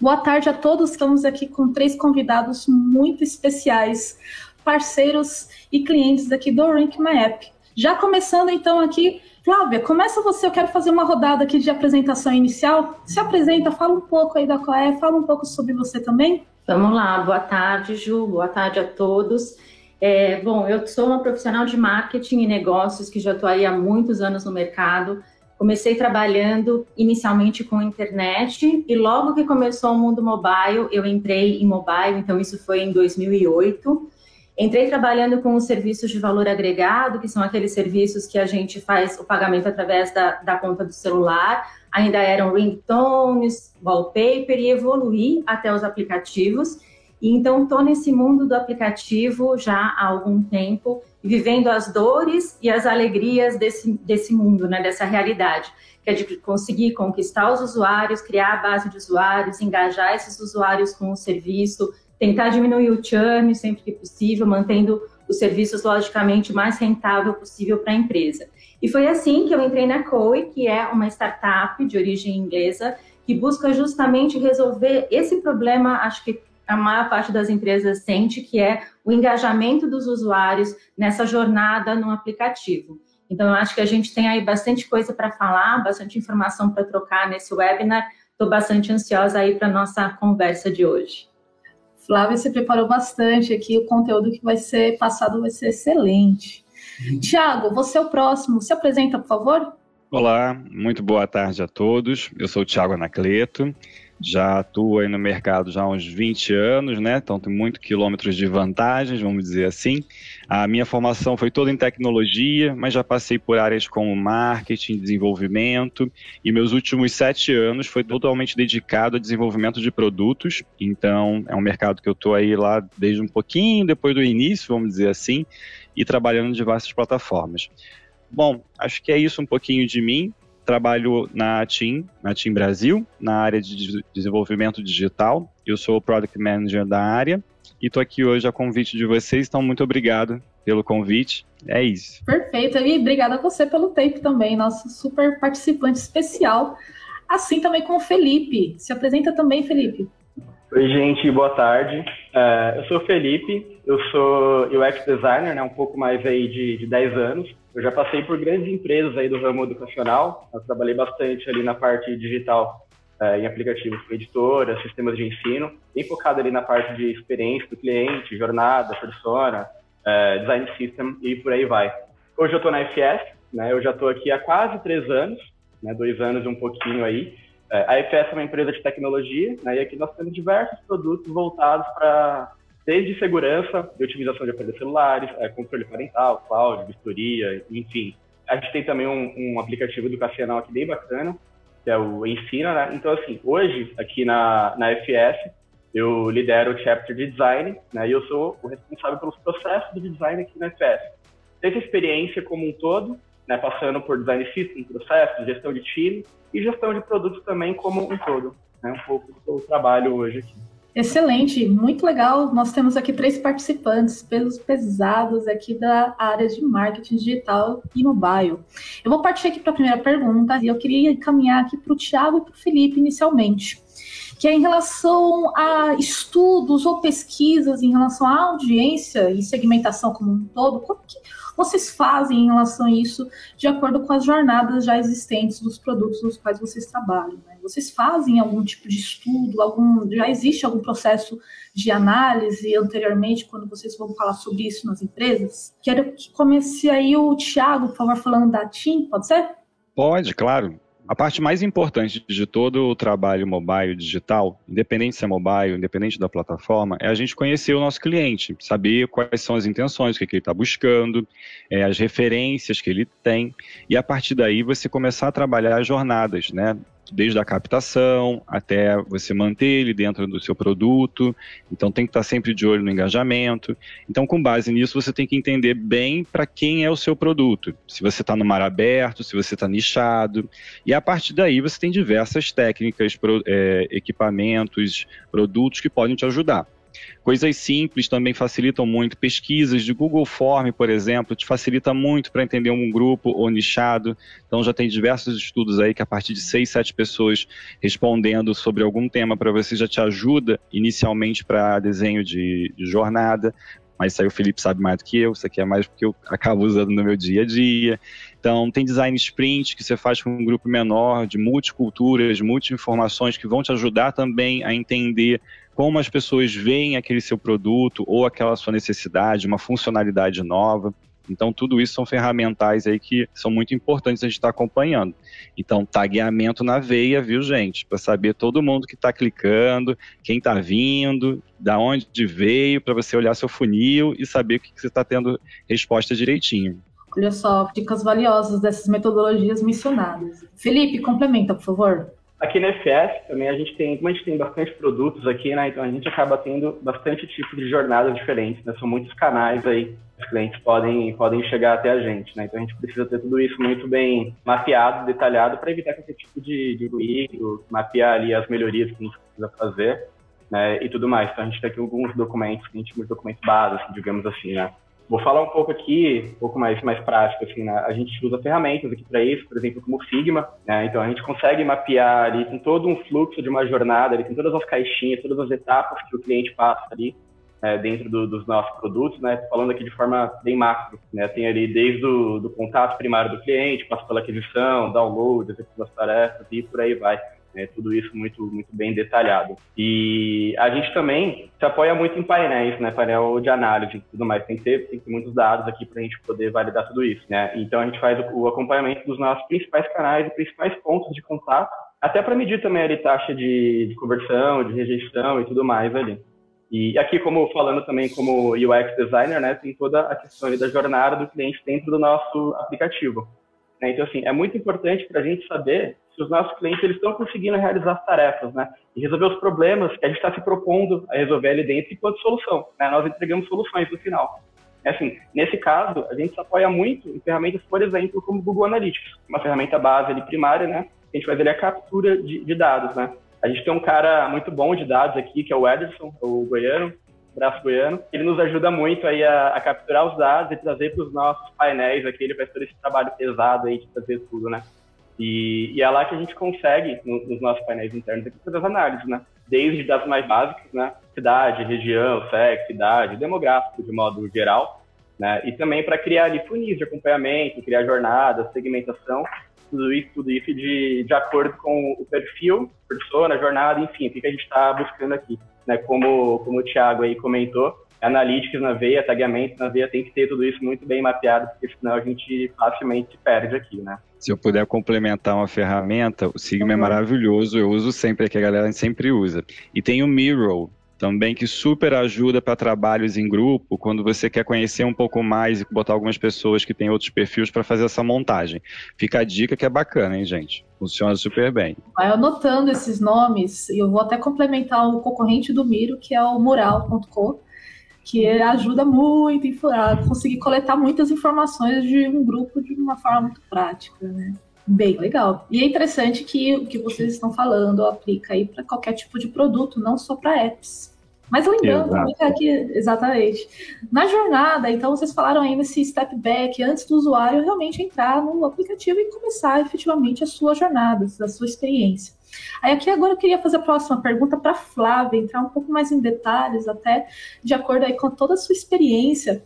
Boa tarde a todos. Estamos aqui com três convidados muito especiais, parceiros e clientes aqui do Rank My App. Já começando então aqui, Flávia, começa você. Eu quero fazer uma rodada aqui de apresentação inicial. Se apresenta, fala um pouco aí da Coé, fala um pouco sobre você também. Vamos lá. Boa tarde, Ju. Boa tarde a todos. É, bom, eu sou uma profissional de marketing e negócios que já estou aí há muitos anos no mercado. Comecei trabalhando inicialmente com internet e logo que começou o mundo mobile, eu entrei em mobile, então isso foi em 2008. Entrei trabalhando com os serviços de valor agregado, que são aqueles serviços que a gente faz o pagamento através da, da conta do celular. Ainda eram ringtones, wallpaper e evoluí até os aplicativos. E então estou nesse mundo do aplicativo já há algum tempo, vivendo as dores e as alegrias desse, desse mundo, né, dessa realidade, que é de conseguir conquistar os usuários, criar a base de usuários, engajar esses usuários com o serviço, tentar diminuir o churn sempre que possível, mantendo os serviços logicamente mais rentável possível para a empresa. E foi assim que eu entrei na COE, que é uma startup de origem inglesa que busca justamente resolver esse problema, acho que a maior parte das empresas sente, que é o engajamento dos usuários nessa jornada no aplicativo. Então, eu acho que a gente tem aí bastante coisa para falar, bastante informação para trocar nesse webinar. Estou bastante ansiosa aí para a nossa conversa de hoje. Flávia, você preparou bastante aqui, o conteúdo que vai ser passado vai ser excelente. Uhum. Tiago, você é o próximo. Se apresenta, por favor. Olá, muito boa tarde a todos. Eu sou o Tiago Anacleto já atuo aí no mercado já há uns 20 anos, né? Então tem muitos quilômetros de vantagens, vamos dizer assim. A minha formação foi toda em tecnologia, mas já passei por áreas como marketing, desenvolvimento, e meus últimos sete anos foi totalmente dedicado a desenvolvimento de produtos. Então é um mercado que eu estou aí lá desde um pouquinho depois do início, vamos dizer assim, e trabalhando em diversas plataformas. Bom, acho que é isso um pouquinho de mim trabalho na TIM, na TIM Brasil, na área de desenvolvimento digital. Eu sou o Product Manager da área e estou aqui hoje a convite de vocês, então muito obrigado pelo convite. É isso. Perfeito, e obrigada a você pelo tempo também, nosso super participante especial. Assim também com o Felipe. Se apresenta também, Felipe. Oi, gente, boa tarde. Uh, eu sou o Felipe, eu sou UX designer, né, um pouco mais aí de, de 10 anos. Eu já passei por grandes empresas aí do ramo educacional, eu trabalhei bastante ali na parte digital, uh, em aplicativos para editora, sistemas de ensino, bem focado ali na parte de experiência do cliente, jornada, persona, uh, design system e por aí vai. Hoje eu estou na FS, né, eu já estou aqui há quase três anos, né, dois anos e um pouquinho aí, é, a IFS é uma empresa de tecnologia, né, e aqui nós temos diversos produtos voltados para desde segurança e otimização de aparelhos celulares, é, controle parental, cloud, vistoria, enfim. A gente tem também um, um, aplicativo educacional aqui bem bacana, que é o Ensina, né? Então, assim, hoje, aqui na, na FS, eu lidero o chapter de design, né? E eu sou o responsável pelos processos de design aqui na FS. Desde a experiência como um todo, né? Passando por design system, processos, gestão de time, e gestão de produtos também como um todo. Né? Um pouco do trabalho hoje aqui. Excelente, muito legal. Nós temos aqui três participantes, pesos pesados aqui da área de marketing digital e mobile. Eu vou partir aqui para a primeira pergunta e eu queria encaminhar aqui para o Tiago e para o Felipe inicialmente, que é em relação a estudos ou pesquisas em relação à audiência e segmentação como um todo. Como que vocês fazem em relação a isso de acordo com as jornadas já existentes dos produtos nos quais vocês trabalham? Vocês fazem algum tipo de estudo? Algum, já existe algum processo de análise anteriormente, quando vocês vão falar sobre isso nas empresas? Quero que comece aí o Thiago, por favor, falando da TIM, pode ser? Pode, claro. A parte mais importante de todo o trabalho mobile digital, independente se é mobile, independente da plataforma, é a gente conhecer o nosso cliente, saber quais são as intenções, o que, que ele está buscando, é, as referências que ele tem, e a partir daí você começar a trabalhar as jornadas, né? Desde a captação até você manter ele dentro do seu produto. Então tem que estar sempre de olho no engajamento. Então, com base nisso, você tem que entender bem para quem é o seu produto. Se você está no mar aberto, se você está nichado. E a partir daí você tem diversas técnicas, é, equipamentos, produtos que podem te ajudar. Coisas simples também facilitam muito. Pesquisas de Google Form, por exemplo, te facilita muito para entender um grupo ou nichado. Então já tem diversos estudos aí que a partir de seis, sete pessoas respondendo sobre algum tema para você já te ajuda inicialmente para desenho de, de jornada mas isso aí o Felipe sabe mais do que eu, isso aqui é mais porque eu acabo usando no meu dia a dia. Então, tem design sprint que você faz com um grupo menor, de multiculturas, multi-informações, que vão te ajudar também a entender como as pessoas veem aquele seu produto ou aquela sua necessidade, uma funcionalidade nova. Então, tudo isso são ferramentais aí que são muito importantes a gente estar tá acompanhando. Então, tagueamento na veia, viu, gente? Para saber todo mundo que está clicando, quem está vindo, da onde veio, para você olhar seu funil e saber o que, que você está tendo resposta direitinho. Olha só, dicas valiosas dessas metodologias mencionadas. Felipe, complementa, por favor. Aqui na FS também a gente tem, como a gente tem bastante produtos aqui, né? Então a gente acaba tendo bastante tipo de jornadas diferentes, né? São muitos canais aí os clientes podem, podem chegar até a gente, né? Então a gente precisa ter tudo isso muito bem mapeado, detalhado, para evitar qualquer tipo de, de ruído, mapear ali as melhorias que a gente precisa fazer, né? E tudo mais. Então a gente tem aqui alguns documentos, a gente chama de documentos básicos, digamos assim, né? Vou falar um pouco aqui, um pouco mais, mais prático, assim, né? A gente usa ferramentas aqui para isso, por exemplo, como o Figma, né? Então a gente consegue mapear ali, tem todo um fluxo de uma jornada, ali, tem todas as caixinhas, todas as etapas que o cliente passa ali, é, dentro do, dos nossos produtos, né? Falando aqui de forma bem macro, né? Tem ali desde o do contato primário do cliente, passa pela aquisição, download, execução das tarefas e por aí vai. Né, tudo isso muito, muito bem detalhado. E a gente também se apoia muito em painéis, né, painel de análise e tudo mais. Tem que ter, tem que ter muitos dados aqui para a gente poder validar tudo isso. Né? Então a gente faz o, o acompanhamento dos nossos principais canais e principais pontos de contato, até para medir também a taxa de, de conversão, de rejeição e tudo mais ali. E aqui, como falando também como UX designer, né, tem toda a questão da jornada do cliente dentro do nosso aplicativo. Né? Então, assim, é muito importante para a gente saber os nossos clientes eles estão conseguindo realizar as tarefas, né, e resolver os problemas que a gente está se propondo a resolver ali dentro enquanto solução. Né? Nós entregamos soluções no final. Assim, nesse caso, a gente se apoia muito em ferramentas, por exemplo, como o Google Analytics, uma ferramenta base ali primária, né? A gente faz ali a captura de, de dados, né? A gente tem um cara muito bom de dados aqui, que é o Ederson, o goiano, braço goiano. Ele nos ajuda muito aí a, a capturar os dados e trazer para os nossos painéis aqui. Ele faz todo esse trabalho pesado aí de fazer tudo, né? E, e é lá que a gente consegue, no, nos nossos painéis internos, fazer as análises, né? Desde dados mais básicos, né? Cidade, região, sexo, idade, demográfico de modo geral, né? E também para criar ali funis de acompanhamento, criar jornadas, segmentação tudo isso, tudo isso de, de acordo com o perfil, persona, jornada, enfim, o que, a gente está buscando aqui. Né? Como, como o Thiago aí comentou, analytics na veia, tagueamento na veia, tem que ter tudo isso muito bem mapeado, porque senão a gente facilmente se perde aqui, né? Se eu puder complementar uma ferramenta, o Sigma uhum. é maravilhoso, eu uso sempre, que a galera sempre usa. E tem o Miro, também que super ajuda para trabalhos em grupo, quando você quer conhecer um pouco mais e botar algumas pessoas que têm outros perfis para fazer essa montagem. Fica a dica que é bacana, hein, gente? Funciona super bem. Vai anotando esses nomes, e eu vou até complementar o concorrente do Miro, que é o mural.com, que ajuda muito a conseguir coletar muitas informações de um grupo de uma forma muito prática, né? Bem legal. E é interessante que o que vocês estão falando aplica aí para qualquer tipo de produto, não só para apps. Mas lembrando que exatamente, na jornada, então vocês falaram aí nesse step back, antes do usuário realmente entrar no aplicativo e começar efetivamente a sua jornada, a sua experiência. Aí aqui agora eu queria fazer a próxima pergunta para Flávia, entrar um pouco mais em detalhes, até de acordo aí com toda a sua experiência,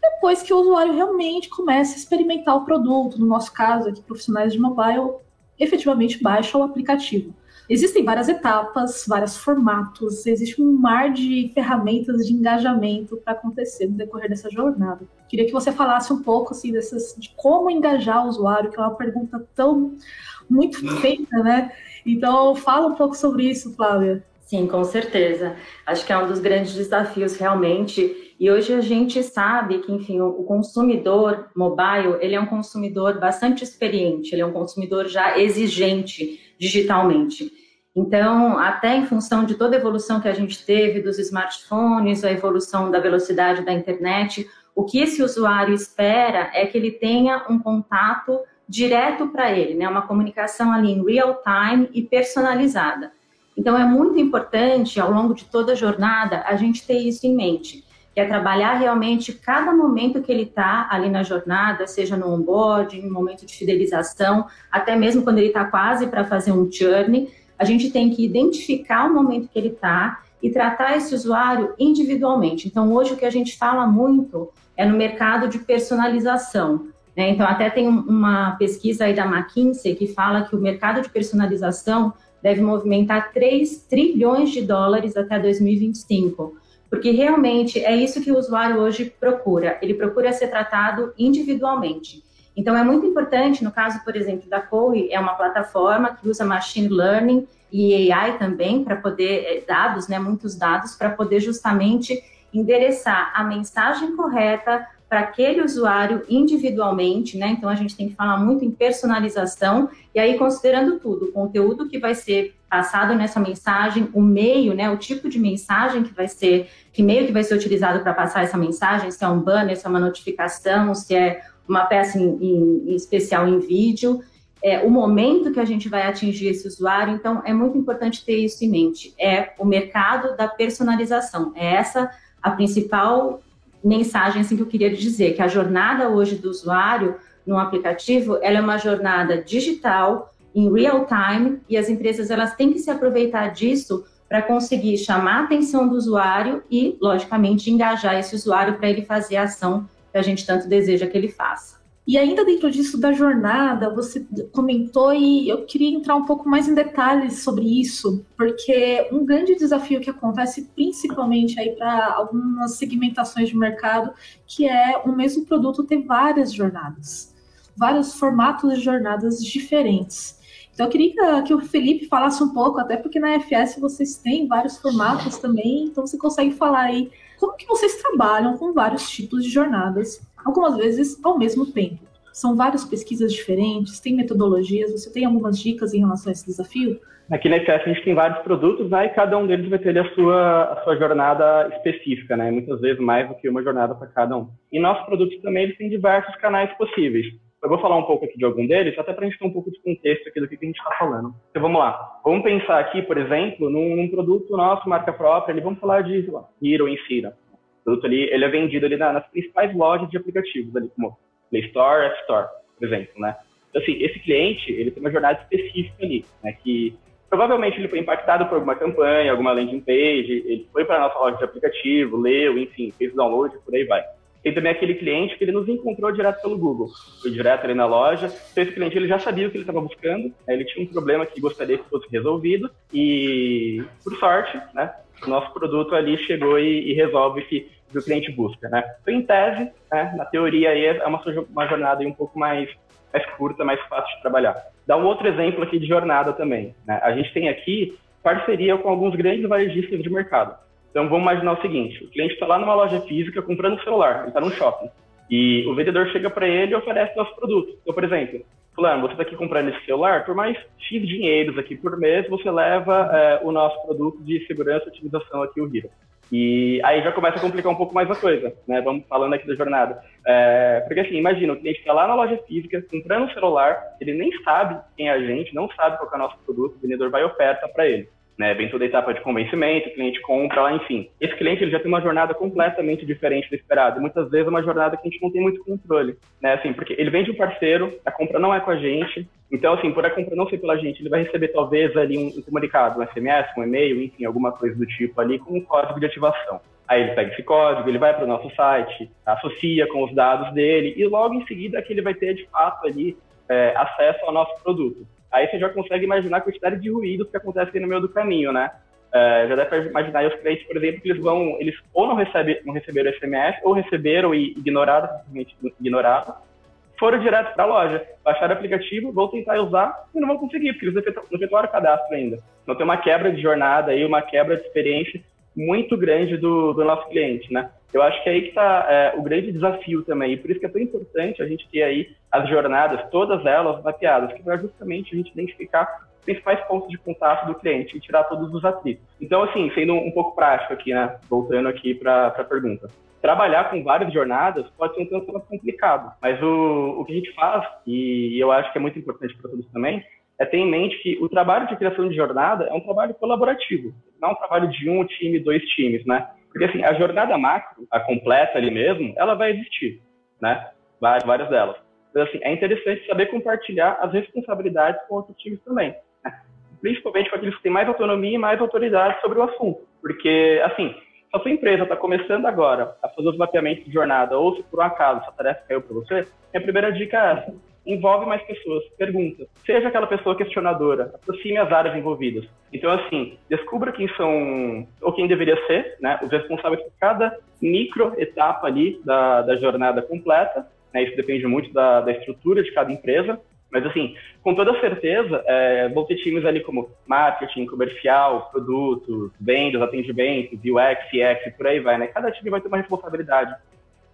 depois que o usuário realmente começa a experimentar o produto, no nosso caso aqui, profissionais de mobile, efetivamente baixa o aplicativo. Existem várias etapas, vários formatos, existe um mar de ferramentas de engajamento para acontecer no decorrer dessa jornada. Queria que você falasse um pouco assim dessas, de como engajar o usuário, que é uma pergunta tão muito feita, né? Então fala um pouco sobre isso, Flávia. Sim, com certeza. Acho que é um dos grandes desafios realmente. E hoje a gente sabe que, enfim, o consumidor mobile, ele é um consumidor bastante experiente, ele é um consumidor já exigente digitalmente. Então, até em função de toda a evolução que a gente teve dos smartphones, a evolução da velocidade da internet, o que esse usuário espera é que ele tenha um contato direto para ele, né? Uma comunicação ali em real time e personalizada. Então, é muito importante, ao longo de toda a jornada, a gente ter isso em mente, que é trabalhar realmente cada momento que ele está ali na jornada, seja no onboarding, no momento de fidelização, até mesmo quando ele está quase para fazer um journey, a gente tem que identificar o momento que ele está e tratar esse usuário individualmente. Então, hoje o que a gente fala muito é no mercado de personalização. Né? Então, até tem uma pesquisa aí da McKinsey que fala que o mercado de personalização deve movimentar 3 trilhões de dólares até 2025, porque realmente é isso que o usuário hoje procura. Ele procura ser tratado individualmente. Então, é muito importante, no caso, por exemplo, da Coe, é uma plataforma que usa machine learning e AI também para poder, eh, dados, né, muitos dados, para poder justamente endereçar a mensagem correta para aquele usuário individualmente, né? Então a gente tem que falar muito em personalização e aí considerando tudo, o conteúdo que vai ser passado nessa mensagem, o meio, né, o tipo de mensagem que vai ser, que meio que vai ser utilizado para passar essa mensagem, se é um banner, se é uma notificação, se é uma peça em, em, em especial em vídeo, é, o momento que a gente vai atingir esse usuário. Então, é muito importante ter isso em mente. É o mercado da personalização. É essa a principal mensagem assim, que eu queria dizer, que a jornada hoje do usuário no aplicativo, ela é uma jornada digital, em real time, e as empresas elas têm que se aproveitar disso para conseguir chamar a atenção do usuário e, logicamente, engajar esse usuário para ele fazer a ação que a gente tanto deseja que ele faça. E ainda dentro disso da jornada, você comentou e eu queria entrar um pouco mais em detalhes sobre isso, porque um grande desafio que acontece principalmente aí para algumas segmentações de mercado, que é o mesmo produto ter várias jornadas, vários formatos de jornadas diferentes. Então eu queria que o Felipe falasse um pouco, até porque na FS vocês têm vários formatos também, então você consegue falar aí como que vocês trabalham com vários tipos de jornadas algumas vezes ao mesmo tempo. São várias pesquisas diferentes, tem metodologias, você tem algumas dicas em relação a esse desafio? Aqui na IFS a gente tem vários produtos, né, e cada um deles vai ter a sua, a sua jornada específica, né, muitas vezes mais do que uma jornada para cada um. E nossos produtos também eles têm diversos canais possíveis. Eu vou falar um pouco aqui de algum deles, até para a gente ter um pouco de contexto aqui do que a gente está falando. Então vamos lá. Vamos pensar aqui, por exemplo, num, num produto nosso, marca própria, ali, vamos falar de Hero em Cira produto ali, ele é vendido ali nas principais lojas de aplicativos, ali como Play Store, App Store, por exemplo, né? Então, assim, esse cliente, ele tem uma jornada específica ali, né? Que provavelmente ele foi impactado por alguma campanha, alguma landing page, ele foi para a nossa loja de aplicativo, leu, enfim, fez download, por aí vai. Tem também aquele cliente que ele nos encontrou direto pelo Google, foi direto ali na loja. Então, esse cliente ele já sabia o que ele estava buscando, né? ele tinha um problema que gostaria que fosse resolvido e, por sorte, né, o nosso produto ali chegou e, e resolve o que o cliente busca, né? Então, em tese, né, na teoria aí é uma, uma jornada um pouco mais, mais curta, mais fácil de trabalhar. Dá um outro exemplo aqui de jornada também. Né? A gente tem aqui parceria com alguns grandes varejistas de mercado. Então, vamos imaginar o seguinte: o cliente está lá numa loja física comprando um celular, ele está num shopping. E o vendedor chega para ele e oferece nosso produto. Então, por exemplo, fulano, você está aqui comprando esse celular, por mais X dinheiros aqui por mês, você leva é, o nosso produto de segurança e otimização aqui, o Hero. E aí já começa a complicar um pouco mais a coisa, né? Vamos falando aqui da jornada. É, porque assim, imagina, o cliente está lá na loja física, comprando um celular, ele nem sabe quem é a gente, não sabe qual é o nosso produto, o vendedor vai oferta para ele né? Vem toda a etapa de convencimento, o cliente compra lá, enfim. Esse cliente ele já tem uma jornada completamente diferente do esperado. Muitas vezes é uma jornada que a gente não tem muito controle, né? Assim, porque ele vem de um parceiro, a compra não é com a gente. Então, assim, por a compra não ser pela gente, ele vai receber talvez ali um, um comunicado, um SMS, um e-mail, enfim, alguma coisa do tipo ali com um código de ativação. Aí ele pega esse código, ele vai para o nosso site, associa com os dados dele e logo em seguida que ele vai ter de fato ali é, acesso ao nosso produto aí você já consegue imaginar a quantidade de ruídos que acontecem no meio do caminho, né? Uh, já dá para imaginar os clientes, por exemplo, que eles vão, eles ou não, recebe, não receberam SMS, ou receberam e ignoraram, simplesmente ignoraram, foram direto para a loja, baixaram o aplicativo, vão tentar usar e não vão conseguir, porque eles não efetuaram o cadastro ainda. Então tem uma quebra de jornada aí, uma quebra de experiência muito grande do, do nosso cliente, né? Eu acho que é aí que está é, o grande desafio também, e por isso que é tão importante a gente ter aí as jornadas, todas elas mapeadas, que para justamente a gente identificar os principais pontos de contato do cliente e tirar todos os atritos. Então, assim, sendo um pouco prático aqui, né, voltando aqui para a pergunta. Trabalhar com várias jornadas pode ser um tanto complicado, mas o, o que a gente faz, e eu acho que é muito importante para todos também, é ter em mente que o trabalho de criação de jornada é um trabalho colaborativo, não um trabalho de um time, dois times, né? Porque assim, a jornada macro, a completa ali mesmo, ela vai existir, né? Várias, delas. Mas assim, é interessante saber compartilhar as responsabilidades com outros times também. Né? Principalmente com aqueles que têm mais autonomia e mais autoridade sobre o assunto. Porque, assim, se a sua empresa está começando agora a fazer os mapeamentos de jornada, ou se por um acaso essa tarefa caiu para você, minha primeira dica é essa envolve mais pessoas, pergunta. Seja aquela pessoa questionadora, aproxime as áreas envolvidas. Então, assim, descubra quem são, ou quem deveria ser, né, os responsáveis por cada micro etapa ali da, da jornada completa. Né, isso depende muito da, da estrutura de cada empresa. Mas, assim, com toda certeza, é, vão ter times ali como marketing, comercial, produtos, vendas, atendimento, UX, CX por aí vai, né? Cada time vai ter uma responsabilidade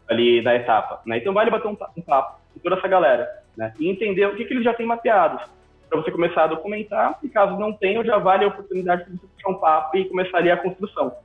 ali na etapa, né? Então, vale bater um papo com toda essa galera né? E entender o que, que eles já têm mapeados, para você começar a documentar, e caso não tenha, já vale a oportunidade de você puxar um papo e começar a construção.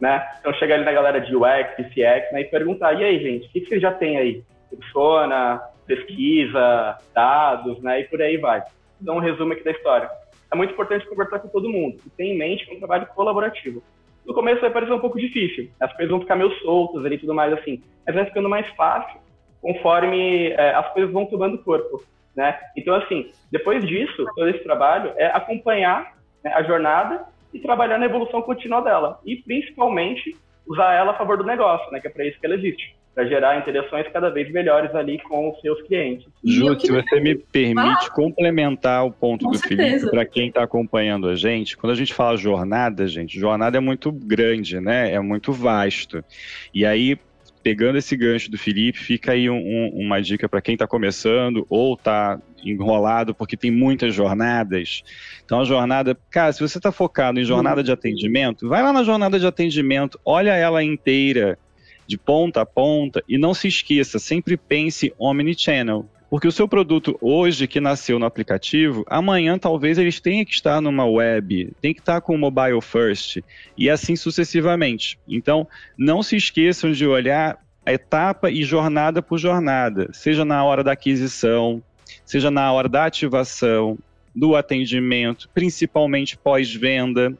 Né? Então, chegar ali na galera de UX, CX, né, e perguntar, e aí, gente, o que, que vocês já têm aí? Persona, pesquisa, dados, né, e por aí vai. Então, um resumo aqui da história. É muito importante conversar com todo mundo, e ter em mente é um trabalho colaborativo. No começo vai parecer um pouco difícil, as coisas vão ficar meio soltas e tudo mais assim, mas vai ficando mais fácil conforme é, as coisas vão tomando corpo, né? Então, assim, depois disso, todo esse trabalho é acompanhar né, a jornada e trabalhar na evolução contínua dela. E, principalmente, usar ela a favor do negócio, né? Que é para isso que ela existe. Para gerar interações cada vez melhores ali com os seus clientes. Ju, se você me permite ah, complementar o ponto do certeza. Felipe, para quem está acompanhando a gente, quando a gente fala jornada, gente, jornada é muito grande, né? É muito vasto. E aí, pegando esse gancho do Felipe, fica aí um, um, uma dica para quem está começando ou está enrolado, porque tem muitas jornadas. Então, a jornada, cara, se você está focado em jornada de atendimento, vai lá na jornada de atendimento, olha ela inteira, de ponta a ponta, e não se esqueça, sempre pense omnichannel. Porque o seu produto hoje que nasceu no aplicativo, amanhã talvez eles tenham que estar numa web, tem que estar com o mobile first e assim sucessivamente. Então, não se esqueçam de olhar etapa e jornada por jornada, seja na hora da aquisição, seja na hora da ativação, do atendimento, principalmente pós-venda.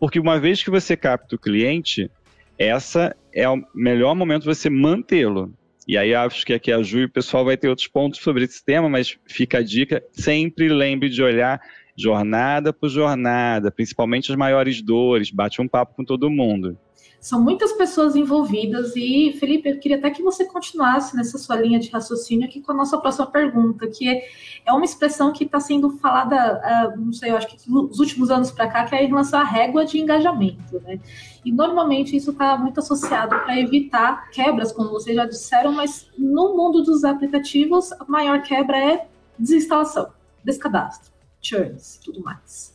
Porque uma vez que você capta o cliente, essa é o melhor momento você mantê-lo. E aí acho que aqui a Ju e o pessoal vai ter outros pontos sobre esse tema, mas fica a dica, sempre lembre de olhar jornada por jornada, principalmente as maiores dores, bate um papo com todo mundo. São muitas pessoas envolvidas e, Felipe, eu queria até que você continuasse nessa sua linha de raciocínio aqui com a nossa próxima pergunta, que é, é uma expressão que está sendo falada, uh, não sei, eu acho que nos últimos anos para cá, que é em relação à régua de engajamento, né? E normalmente isso está muito associado para evitar quebras, como vocês já disseram, mas no mundo dos aplicativos, a maior quebra é desinstalação, descadastro, churns tudo mais.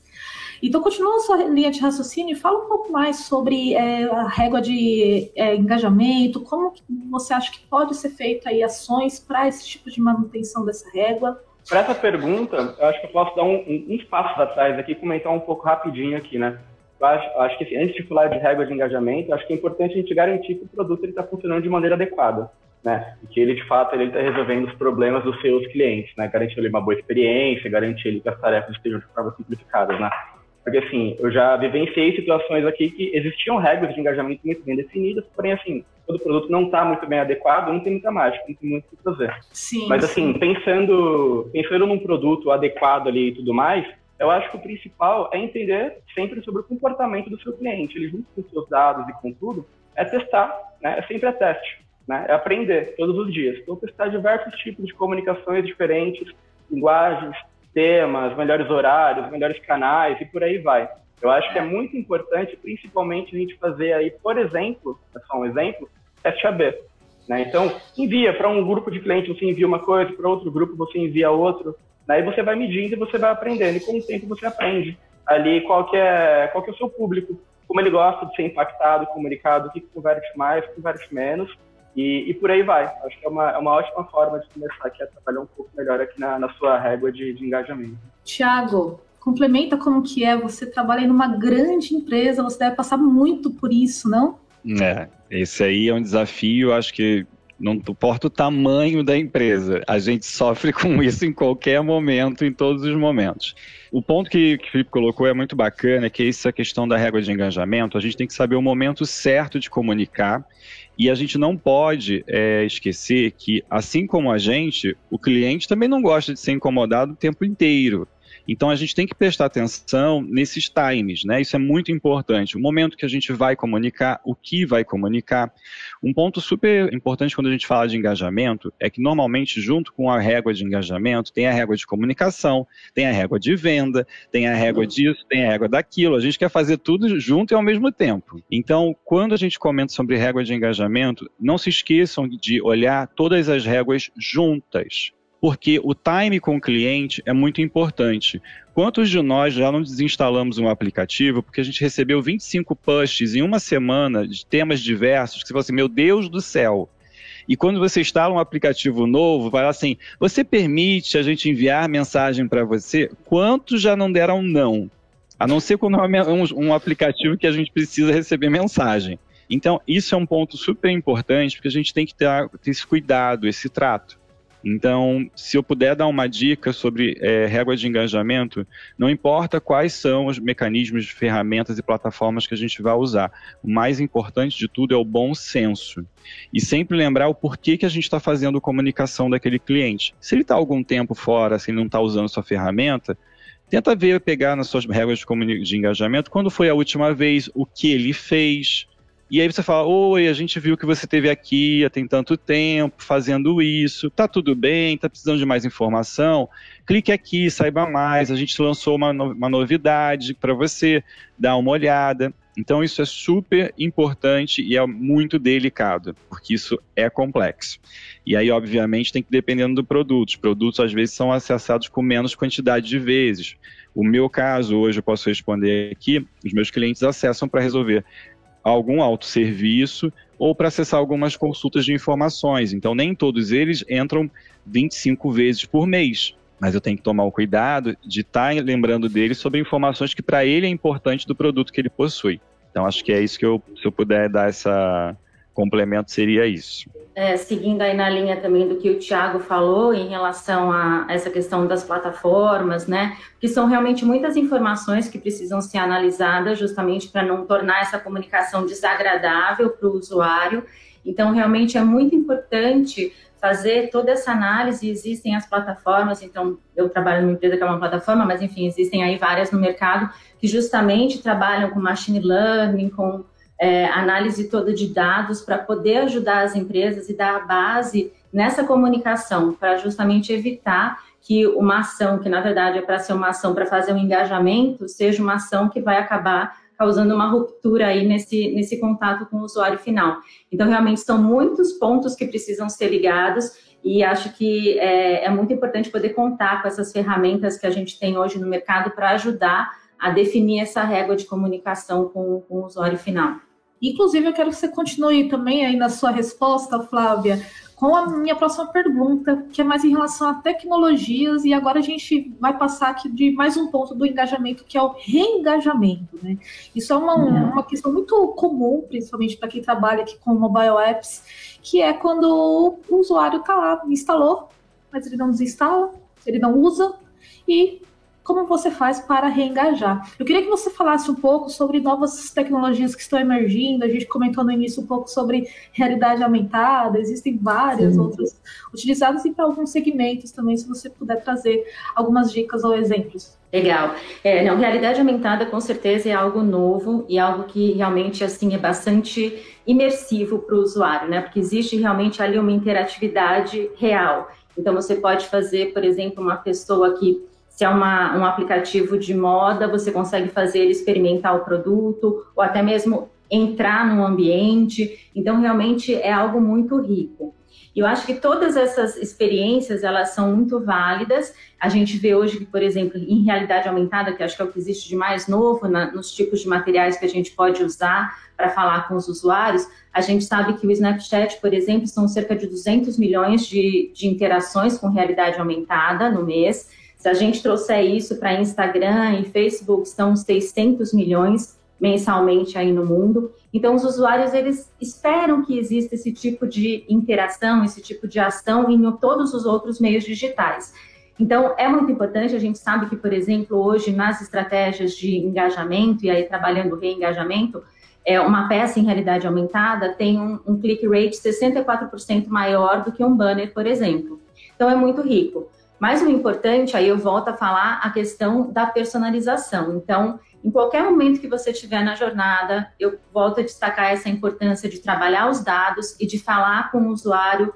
Então, continua a sua linha de raciocínio e fala um pouco mais sobre é, a régua de é, engajamento, como você acha que pode ser feita aí ações para esse tipo de manutenção dessa régua. Para essa pergunta, eu acho que eu posso dar um, um, uns passos atrás aqui comentar um pouco rapidinho aqui, né? Eu acho, acho que assim, antes de falar de régua de engajamento, acho que é importante a gente garantir que o produto está funcionando de maneira adequada. Né? E que ele, de fato, ele está resolvendo os problemas dos seus clientes, né? Garantir ele uma boa experiência, garantir ele que as tarefas estejam de forma simplificadas, né? Porque, assim, eu já vivenciei situações aqui que existiam regras de engajamento muito bem definidas, porém, assim, quando o produto não está muito bem adequado, não tem muita mágica, não tem muito o que fazer. Sim, Mas, assim, sim. pensando, pensando num produto adequado ali e tudo mais, eu acho que o principal é entender sempre sobre o comportamento do seu cliente. Ele, junto com seus dados e com tudo, é testar, né? É sempre a teste, né? É aprender todos os dias. Então, testar diversos tipos de comunicações diferentes, linguagens, temas, melhores horários, melhores canais e por aí vai. Eu acho que é muito importante, principalmente, a gente fazer aí, por exemplo, é só um exemplo, teste AB. Né? Então, envia para um grupo de clientes, você envia uma coisa, para outro grupo você envia outro, Daí né? você vai medindo e você vai aprendendo, e com o tempo você aprende ali qual que é, qual que é o seu público, como ele gosta de ser impactado, comunicado, o que, que converte mais, o que converte menos, e, e, por aí vai. Acho que é uma, é uma ótima forma de começar aqui a trabalhar um pouco melhor aqui na, na sua régua de, de engajamento. Tiago, complementa como que é, você trabalha em uma grande empresa, você deve passar muito por isso, não? É, esse aí é um desafio, acho que não importa o tamanho da empresa, a gente sofre com isso em qualquer momento, em todos os momentos. O ponto que, que o Felipe colocou é muito bacana, que é essa questão da régua de engajamento. A gente tem que saber o momento certo de comunicar e a gente não pode é, esquecer que, assim como a gente, o cliente também não gosta de ser incomodado o tempo inteiro. Então a gente tem que prestar atenção nesses times, né? Isso é muito importante. O momento que a gente vai comunicar, o que vai comunicar. Um ponto super importante quando a gente fala de engajamento é que normalmente junto com a régua de engajamento tem a régua de comunicação, tem a régua de venda, tem a régua disso, tem a régua daquilo. A gente quer fazer tudo junto e ao mesmo tempo. Então, quando a gente comenta sobre régua de engajamento, não se esqueçam de olhar todas as réguas juntas porque o time com o cliente é muito importante. Quantos de nós já não desinstalamos um aplicativo porque a gente recebeu 25 pushes em uma semana de temas diversos que você fala assim, meu Deus do céu. E quando você instala um aplicativo novo, vai lá assim, você permite a gente enviar mensagem para você? Quantos já não deram não? A não ser quando é um, um aplicativo que a gente precisa receber mensagem. Então, isso é um ponto super importante, porque a gente tem que ter, ter esse cuidado, esse trato. Então, se eu puder dar uma dica sobre é, de engajamento, não importa quais são os mecanismos, ferramentas e plataformas que a gente vai usar. O mais importante de tudo é o bom senso. E sempre lembrar o porquê que a gente está fazendo comunicação daquele cliente. Se ele está algum tempo fora, se ele não está usando sua ferramenta, tenta ver, pegar nas suas regras de, de engajamento, quando foi a última vez, o que ele fez, e aí você fala: Oi, a gente viu que você teve aqui há tem tanto tempo fazendo isso, tá tudo bem, tá precisando de mais informação? Clique aqui, saiba mais. A gente lançou uma, uma novidade para você dar uma olhada. Então, isso é super importante e é muito delicado, porque isso é complexo. E aí, obviamente, tem que dependendo do produto. Os produtos, às vezes, são acessados com menos quantidade de vezes. O meu caso, hoje eu posso responder aqui, os meus clientes acessam para resolver algum autosserviço ou para acessar algumas consultas de informações. Então, nem todos eles entram 25 vezes por mês. Mas eu tenho que tomar o cuidado de estar tá lembrando dele sobre informações que para ele é importante do produto que ele possui. Então, acho que é isso que eu, se eu puder dar essa complemento, seria isso é, seguindo aí na linha também do que o Tiago falou em relação a essa questão das plataformas, né? Que são realmente muitas informações que precisam ser analisadas justamente para não tornar essa comunicação desagradável para o usuário. Então, realmente é muito importante fazer toda essa análise. Existem as plataformas, então eu trabalho numa empresa que é uma plataforma, mas enfim, existem aí várias no mercado que justamente trabalham com machine learning, com é, análise toda de dados para poder ajudar as empresas e dar a base nessa comunicação para justamente evitar que uma ação que na verdade é para ser uma ação para fazer um engajamento seja uma ação que vai acabar causando uma ruptura aí nesse, nesse contato com o usuário final. Então, realmente, são muitos pontos que precisam ser ligados e acho que é, é muito importante poder contar com essas ferramentas que a gente tem hoje no mercado para ajudar a definir essa régua de comunicação com, com o usuário final. Inclusive, eu quero que você continue também aí na sua resposta, Flávia, com a minha próxima pergunta, que é mais em relação a tecnologias, e agora a gente vai passar aqui de mais um ponto do engajamento, que é o reengajamento. Né? Isso é uma, uhum. uma questão muito comum, principalmente para quem trabalha aqui com mobile apps, que é quando o usuário está lá, instalou, mas ele não desinstala, ele não usa, e como você faz para reengajar. Eu queria que você falasse um pouco sobre novas tecnologias que estão emergindo. A gente comentou no início um pouco sobre realidade aumentada, existem várias Sim. outras utilizadas e para alguns segmentos também, se você puder trazer algumas dicas ou exemplos. Legal. É, não, realidade aumentada com certeza é algo novo e algo que realmente assim é bastante imersivo para o usuário, né? Porque existe realmente ali uma interatividade real. Então você pode fazer, por exemplo, uma pessoa que se é uma, um aplicativo de moda, você consegue fazer ele experimentar o produto, ou até mesmo entrar no ambiente. Então, realmente é algo muito rico. Eu acho que todas essas experiências, elas são muito válidas. A gente vê hoje que, por exemplo, em realidade aumentada, que acho que é o que existe de mais novo na, nos tipos de materiais que a gente pode usar para falar com os usuários, a gente sabe que o Snapchat, por exemplo, são cerca de 200 milhões de, de interações com realidade aumentada no mês. Se a gente trouxer isso para Instagram e Facebook, estão 600 milhões mensalmente aí no mundo. Então, os usuários, eles esperam que exista esse tipo de interação, esse tipo de ação em todos os outros meios digitais. Então, é muito importante, a gente sabe que, por exemplo, hoje, nas estratégias de engajamento, e aí trabalhando o reengajamento, é, uma peça em realidade aumentada tem um, um click rate 64% maior do que um banner, por exemplo. Então, é muito rico. Mas o importante, aí eu volto a falar a questão da personalização. Então, em qualquer momento que você estiver na jornada, eu volto a destacar essa importância de trabalhar os dados e de falar com o usuário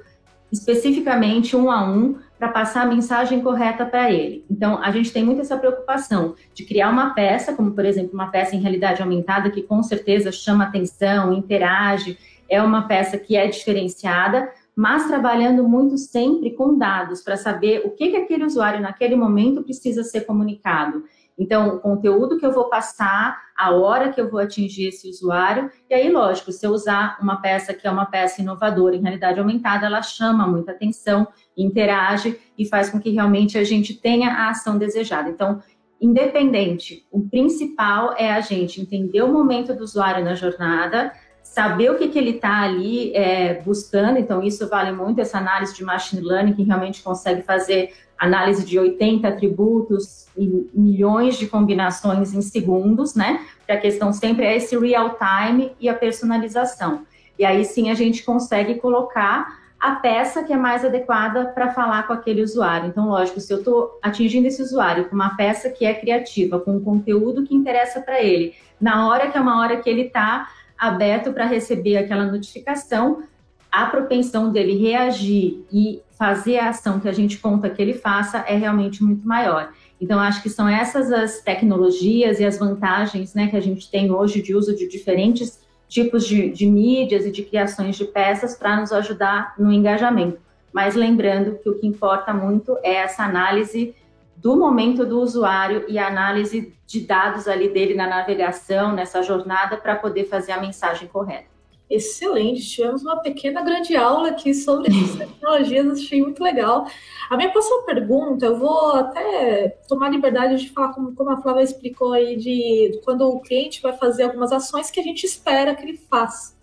especificamente um a um para passar a mensagem correta para ele. Então, a gente tem muito essa preocupação de criar uma peça, como por exemplo, uma peça em realidade aumentada que com certeza chama atenção, interage, é uma peça que é diferenciada, mas trabalhando muito sempre com dados para saber o que, que aquele usuário naquele momento precisa ser comunicado. Então, o conteúdo que eu vou passar, a hora que eu vou atingir esse usuário, e aí, lógico, se eu usar uma peça que é uma peça inovadora em realidade aumentada, ela chama muita atenção, interage e faz com que realmente a gente tenha a ação desejada. Então, independente, o principal é a gente entender o momento do usuário na jornada, saber o que, que ele está ali é, buscando, então isso vale muito, essa análise de machine learning que realmente consegue fazer análise de 80 atributos e milhões de combinações em segundos, né? Porque a questão sempre é esse real time e a personalização. E aí sim a gente consegue colocar a peça que é mais adequada para falar com aquele usuário. Então, lógico, se eu estou atingindo esse usuário com uma peça que é criativa, com um conteúdo que interessa para ele, na hora que é uma hora que ele está aberto para receber aquela notificação, a propensão dele reagir e fazer a ação que a gente conta que ele faça é realmente muito maior. Então, acho que são essas as tecnologias e as vantagens né, que a gente tem hoje de uso de diferentes tipos de, de mídias e de criações de peças para nos ajudar no engajamento. Mas lembrando que o que importa muito é essa análise do momento do usuário e a análise de dados ali dele na navegação, nessa jornada, para poder fazer a mensagem correta. Excelente, tivemos uma pequena grande aula aqui sobre essas tecnologias, achei muito legal. A minha próxima pergunta, eu vou até tomar liberdade de falar como, como a Flávia explicou aí, de quando o cliente vai fazer algumas ações que a gente espera que ele faça.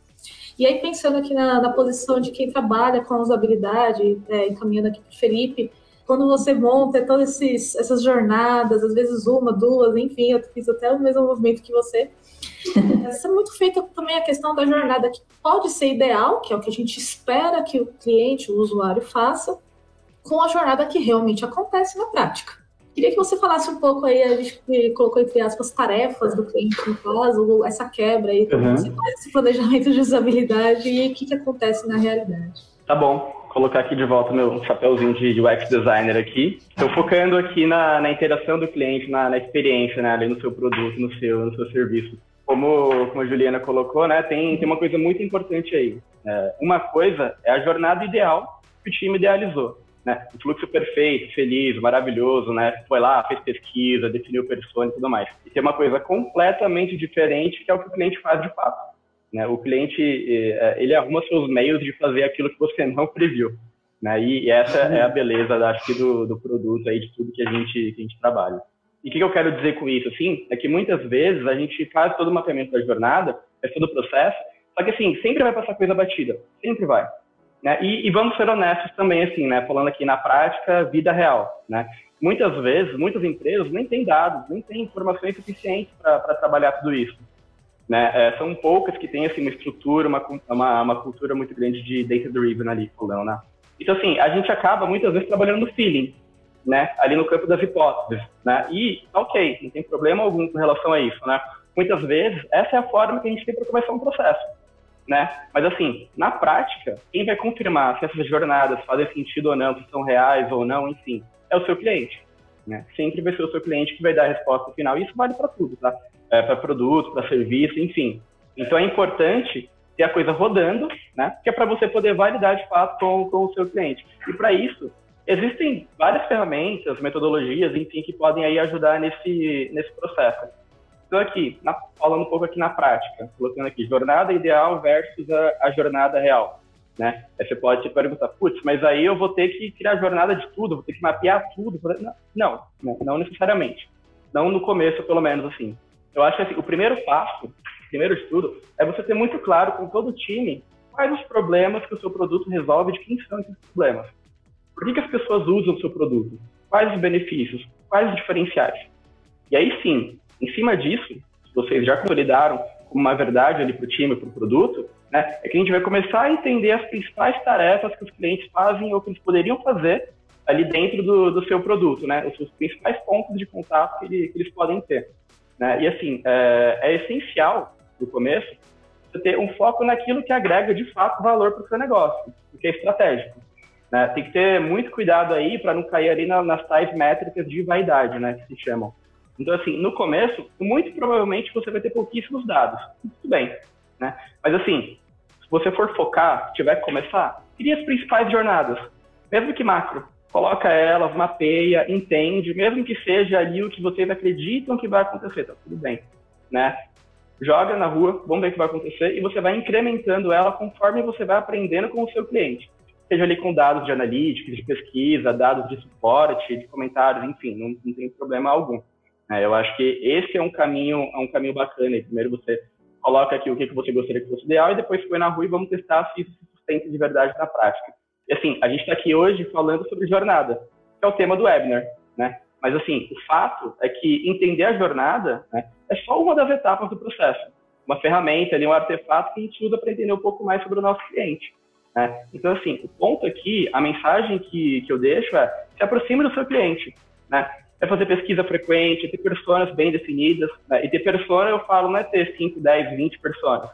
E aí, pensando aqui na, na posição de quem trabalha com a usabilidade, é, encaminhando aqui para o Felipe, quando você monta todas essas jornadas, às vezes uma, duas, enfim, eu fiz até o mesmo movimento que você, Isso é muito feita também a questão da jornada, que pode ser ideal, que é o que a gente espera que o cliente, o usuário faça, com a jornada que realmente acontece na prática. Queria que você falasse um pouco aí, a gente colocou entre aspas tarefas do cliente no caso, essa quebra aí, como uhum. você faz esse planejamento de usabilidade e o que, que acontece na realidade. Tá bom, colocar aqui de volta meu chapéuzinho de UX designer aqui. Estou focando aqui na, na, interação do cliente, na, na experiência, né, ali no seu produto, no seu, no seu serviço como, como a Juliana colocou, né, tem, tem uma coisa muito importante aí. É, uma coisa é a jornada ideal que o time idealizou. Né? O fluxo perfeito, feliz, maravilhoso, né? Foi lá, fez pesquisa, definiu persona e tudo mais. E tem uma coisa completamente diferente que é o que o cliente faz de fato. Né? O cliente, é, ele arruma seus meios de fazer aquilo que você não previu. Né? E essa é a beleza, acho que, do, do produto aí, de tudo que a gente, que a gente trabalha. E o que eu quero dizer com isso, assim, é que muitas vezes a gente faz todo o mapeamento da jornada, faz todo o processo, só que, assim, sempre vai passar coisa batida, sempre vai. Né? E, e, vamos ser honestos também, assim, né? Falando aqui na prática, vida real, né? Muitas vezes, muitas empresas nem têm dados, nem têm informações suficientes para trabalhar tudo isso. Né? É, são poucas que têm, assim, uma estrutura, uma, uma, uma cultura muito grande de data-driven ali, falando, né? Então, assim, a gente acaba muitas vezes trabalhando no feeling, né, ali no campo das hipóteses, né, e ok, não tem problema algum com relação a isso, né, muitas vezes essa é a forma que a gente tem para começar um processo, né, mas assim, na prática, quem vai confirmar se essas jornadas fazem sentido ou não, se são reais ou não, enfim, é o seu cliente, né, sempre vai ser o seu cliente que vai dar a resposta final, e isso vale para tudo, tá, é, para produto, para serviço, enfim, então é importante ter a coisa rodando, né? Que é para você poder validar de fato com, com o seu cliente. E para isso, Existem várias ferramentas, metodologias, enfim, que podem aí ajudar nesse, nesse processo. Então, aqui, na, falando um pouco aqui na prática, colocando aqui, jornada ideal versus a, a jornada real. Né? Aí você pode se perguntar, putz, mas aí eu vou ter que criar jornada de tudo, vou ter que mapear tudo. Não, não, não necessariamente. Não no começo, pelo menos, assim. Eu acho que assim, o primeiro passo primeiro de tudo, é você ter muito claro com todo o time quais os problemas que o seu produto resolve, de quem são esses problemas. Por que, que as pessoas usam o seu produto? Quais os benefícios? Quais os diferenciais? E aí sim, em cima disso, se vocês já consolidaram como uma verdade ali para o time, para o produto, né, é que a gente vai começar a entender as principais tarefas que os clientes fazem ou que eles poderiam fazer ali dentro do, do seu produto, né, os seus principais pontos de contato que, ele, que eles podem ter. Né? E assim, é, é essencial, no começo, você ter um foco naquilo que agrega de fato valor para o seu negócio, o que é estratégico. Né? Tem que ter muito cuidado aí para não cair ali na, nas tais métricas de vaidade, né, que se chamam. Então, assim, no começo, muito provavelmente você vai ter pouquíssimos dados. Tudo bem, né? Mas, assim, se você for focar, tiver que começar, cria as principais jornadas. Mesmo que macro. Coloca elas, mapeia, entende, mesmo que seja ali o que vocês acreditam que vai acontecer, tá tudo bem, né? Joga na rua, vamos ver o que vai acontecer, e você vai incrementando ela conforme você vai aprendendo com o seu cliente. Seja ali com dados de analítica, de pesquisa, dados de suporte, de comentários, enfim, não, não tem problema algum. É, eu acho que esse é um caminho, é um caminho bacana. Primeiro você coloca aqui o que, que você gostaria que fosse ideal e depois põe na rua e vamos testar se isso se sustenta de verdade na prática. E assim, a gente está aqui hoje falando sobre jornada, que é o tema do webinar, né? Mas assim, o fato é que entender a jornada né, é só uma das etapas do processo. Uma ferramenta, ali, um artefato que a gente usa para entender um pouco mais sobre o nosso cliente. Né? Então, assim, o ponto aqui, a mensagem que, que eu deixo é se aproxime do seu cliente. Né? é fazer pesquisa frequente, ter personas bem definidas. Né? E ter persona, eu falo, não é ter 5, 10, 20 personas.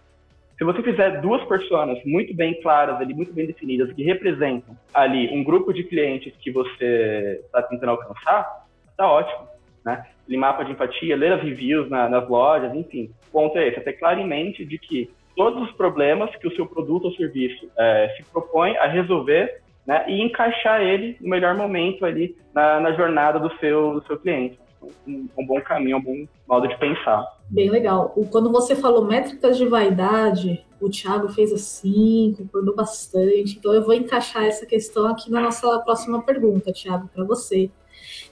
Se você fizer duas personas muito bem claras, ali, muito bem definidas, que representam ali um grupo de clientes que você está tentando alcançar, está ótimo. Né? Ler mapa de empatia, ler as reviews na, nas lojas, enfim. O ponto é esse, é ter claro em mente de que todos os problemas que o seu produto ou serviço é, se propõe a resolver né, e encaixar ele no melhor momento ali na, na jornada do seu, do seu cliente. Um, um, bom caminho, um bom modo de pensar. Bem legal. Quando você falou métricas de vaidade, o Thiago fez assim, concordou bastante. Então eu vou encaixar essa questão aqui na nossa próxima pergunta, Thiago, para você.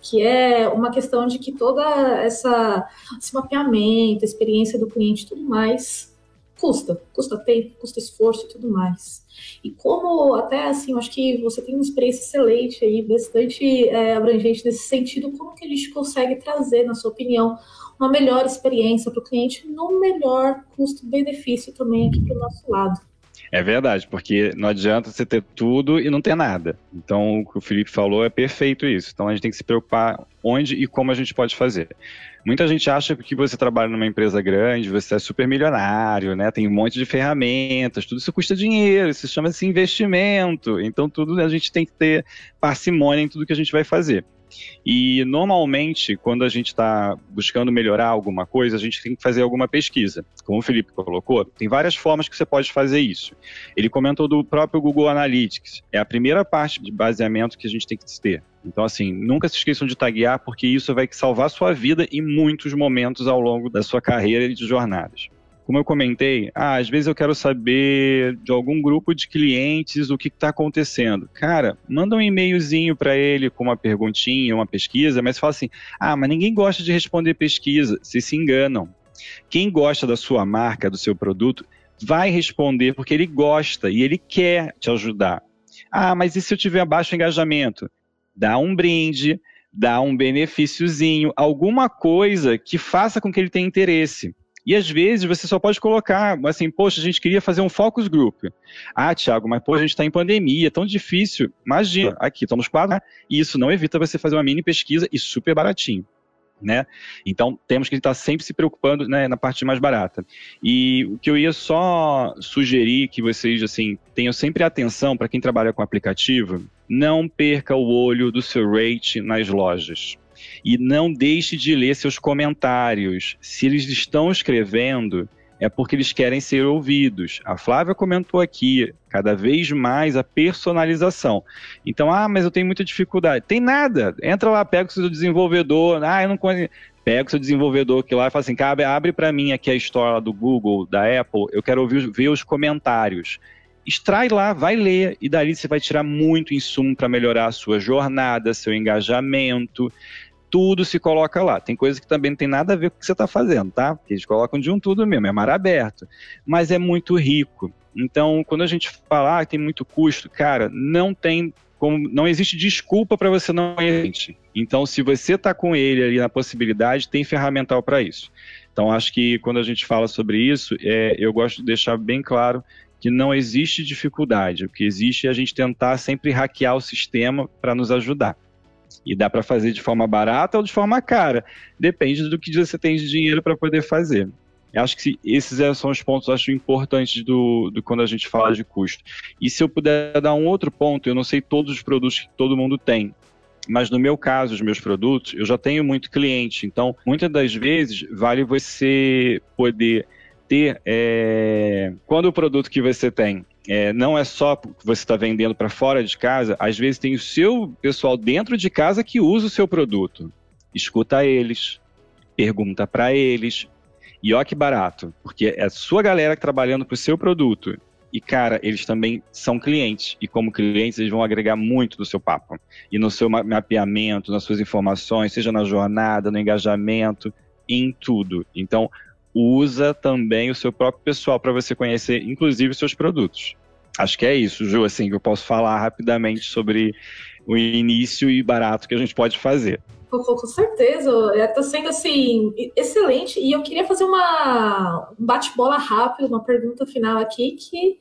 Que é uma questão de que toda essa esse mapeamento, experiência do cliente e tudo mais custa, custa tempo, custa esforço e tudo mais. E como até assim, eu acho que você tem uma experiência excelente aí, bastante é, abrangente nesse sentido, como que a gente consegue trazer, na sua opinião, uma melhor experiência para o cliente no melhor custo-benefício também aqui para o nosso lado. É verdade, porque não adianta você ter tudo e não ter nada. Então, o que o Felipe falou é perfeito isso. Então, a gente tem que se preocupar onde e como a gente pode fazer. Muita gente acha que você trabalha numa empresa grande, você é super milionário, né? Tem um monte de ferramentas, tudo isso custa dinheiro, isso chama-se investimento. Então, tudo a gente tem que ter parcimônia em tudo que a gente vai fazer. E normalmente, quando a gente está buscando melhorar alguma coisa, a gente tem que fazer alguma pesquisa. Como o Felipe colocou, tem várias formas que você pode fazer isso. Ele comentou do próprio Google Analytics. É a primeira parte de baseamento que a gente tem que ter. Então, assim, nunca se esqueçam de taguear, porque isso vai salvar sua vida em muitos momentos ao longo da sua carreira e de jornadas como eu comentei, ah, às vezes eu quero saber de algum grupo de clientes o que está acontecendo. Cara, manda um e-mailzinho para ele com uma perguntinha, uma pesquisa, mas fala assim: ah, mas ninguém gosta de responder pesquisa. Vocês se enganam. Quem gosta da sua marca, do seu produto, vai responder porque ele gosta e ele quer te ajudar. Ah, mas e se eu tiver baixo engajamento? Dá um brinde, dá um benefíciozinho, alguma coisa que faça com que ele tenha interesse. E às vezes você só pode colocar, assim, poxa, a gente queria fazer um focus group. Ah, Thiago, mas pô, a gente está em pandemia, é tão difícil. Imagina, aqui estamos quatro, né? e isso não evita você fazer uma mini pesquisa e super baratinho. Né? Então temos que estar sempre se preocupando né, na parte mais barata. E o que eu ia só sugerir que vocês assim tenham sempre atenção para quem trabalha com aplicativo, não perca o olho do seu rate nas lojas. E não deixe de ler seus comentários. Se eles estão escrevendo, é porque eles querem ser ouvidos. A Flávia comentou aqui, cada vez mais a personalização. Então, ah, mas eu tenho muita dificuldade. Tem nada. Entra lá, pega o seu desenvolvedor. Ah, eu não conheço. Pega o seu desenvolvedor que lá e fala assim, abre, abre para mim aqui a história do Google, da Apple, eu quero ouvir, ver os comentários. Extrai lá, vai ler, e dali você vai tirar muito insumo para melhorar a sua jornada, seu engajamento, tudo se coloca lá. Tem coisa que também não tem nada a ver com o que você está fazendo, tá? Porque eles colocam de um tudo mesmo, é mar aberto. Mas é muito rico. Então, quando a gente fala ah, tem muito custo, cara, não tem como, não existe desculpa para você não ir. Então, se você está com ele ali na possibilidade, tem ferramental para isso. Então, acho que quando a gente fala sobre isso, é, eu gosto de deixar bem claro que não existe dificuldade. O que existe é a gente tentar sempre hackear o sistema para nos ajudar. E dá para fazer de forma barata ou de forma cara. Depende do que você tem de dinheiro para poder fazer. Eu acho que esses são os pontos acho importantes do, do quando a gente fala de custo. E se eu puder dar um outro ponto, eu não sei todos os produtos que todo mundo tem, mas no meu caso, os meus produtos, eu já tenho muito cliente. Então, muitas das vezes, vale você poder ter. É... Quando o produto que você tem é, não é só que você está vendendo para fora de casa, às vezes tem o seu pessoal dentro de casa que usa o seu produto. Escuta eles, pergunta para eles. E ó que barato, porque é a sua galera trabalhando para o seu produto. E, cara, eles também são clientes. E, como clientes, eles vão agregar muito do seu papo. E no seu mapeamento, nas suas informações, seja na jornada, no engajamento, em tudo. Então, usa também o seu próprio pessoal para você conhecer, inclusive, seus produtos. Acho que é isso, Ju, assim, que eu posso falar rapidamente sobre o início e barato que a gente pode fazer. Com, com certeza, está sendo assim excelente. E eu queria fazer uma um bate-bola rápido, uma pergunta final aqui que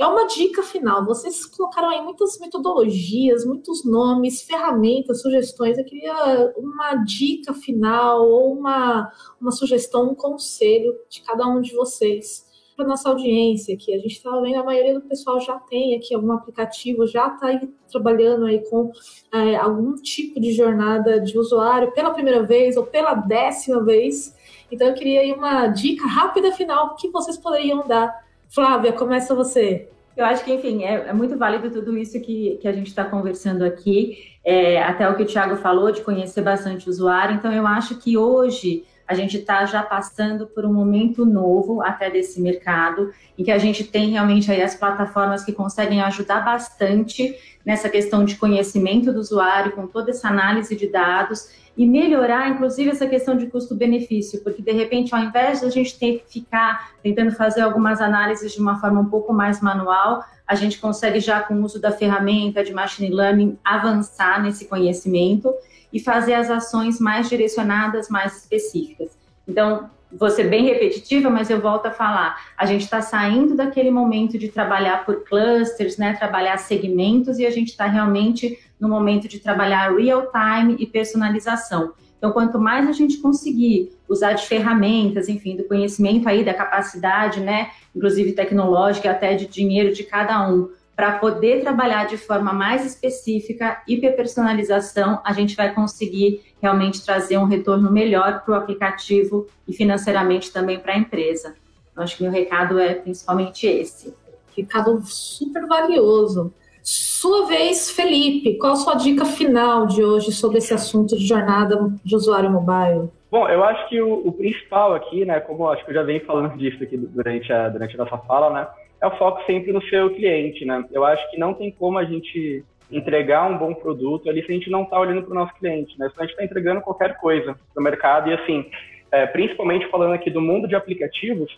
é uma dica final. Vocês colocaram aí muitas metodologias, muitos nomes, ferramentas, sugestões. Eu queria uma dica final ou uma, uma sugestão, um conselho de cada um de vocês para nossa audiência aqui. A gente está vendo, a maioria do pessoal já tem aqui algum aplicativo, já está aí trabalhando aí com é, algum tipo de jornada de usuário pela primeira vez ou pela décima vez. Então eu queria aí uma dica rápida final que vocês poderiam dar Flávia, começa você. Eu acho que, enfim, é, é muito válido tudo isso que, que a gente está conversando aqui, é, até o que o Thiago falou, de conhecer bastante o usuário. Então, eu acho que hoje a gente está já passando por um momento novo até desse mercado, em que a gente tem realmente aí as plataformas que conseguem ajudar bastante nessa questão de conhecimento do usuário, com toda essa análise de dados e melhorar, inclusive, essa questão de custo-benefício, porque de repente, ao invés de a gente ter que ficar tentando fazer algumas análises de uma forma um pouco mais manual, a gente consegue já com o uso da ferramenta de machine learning avançar nesse conhecimento e fazer as ações mais direcionadas, mais específicas. Então, vou ser bem repetitiva, mas eu volto a falar. A gente está saindo daquele momento de trabalhar por clusters, né, trabalhar segmentos, e a gente está realmente no momento de trabalhar real time e personalização. Então, quanto mais a gente conseguir usar de ferramentas, enfim, do conhecimento aí, da capacidade, né, inclusive tecnológica, até de dinheiro de cada um, para poder trabalhar de forma mais específica, hiperpersonalização, a gente vai conseguir realmente trazer um retorno melhor para o aplicativo e financeiramente também para a empresa. Eu acho que meu recado é principalmente esse. Recado super valioso. Sua vez, Felipe, qual a sua dica final de hoje sobre esse assunto de jornada de usuário mobile? Bom, eu acho que o, o principal aqui, né, como acho que eu já venho falando disso aqui durante a, durante a nossa fala, né, é o foco sempre no seu cliente, né? Eu acho que não tem como a gente entregar um bom produto ali se a gente não está olhando para o nosso cliente, né? Se a gente está entregando qualquer coisa para o mercado e assim, é, principalmente falando aqui do mundo de aplicativos,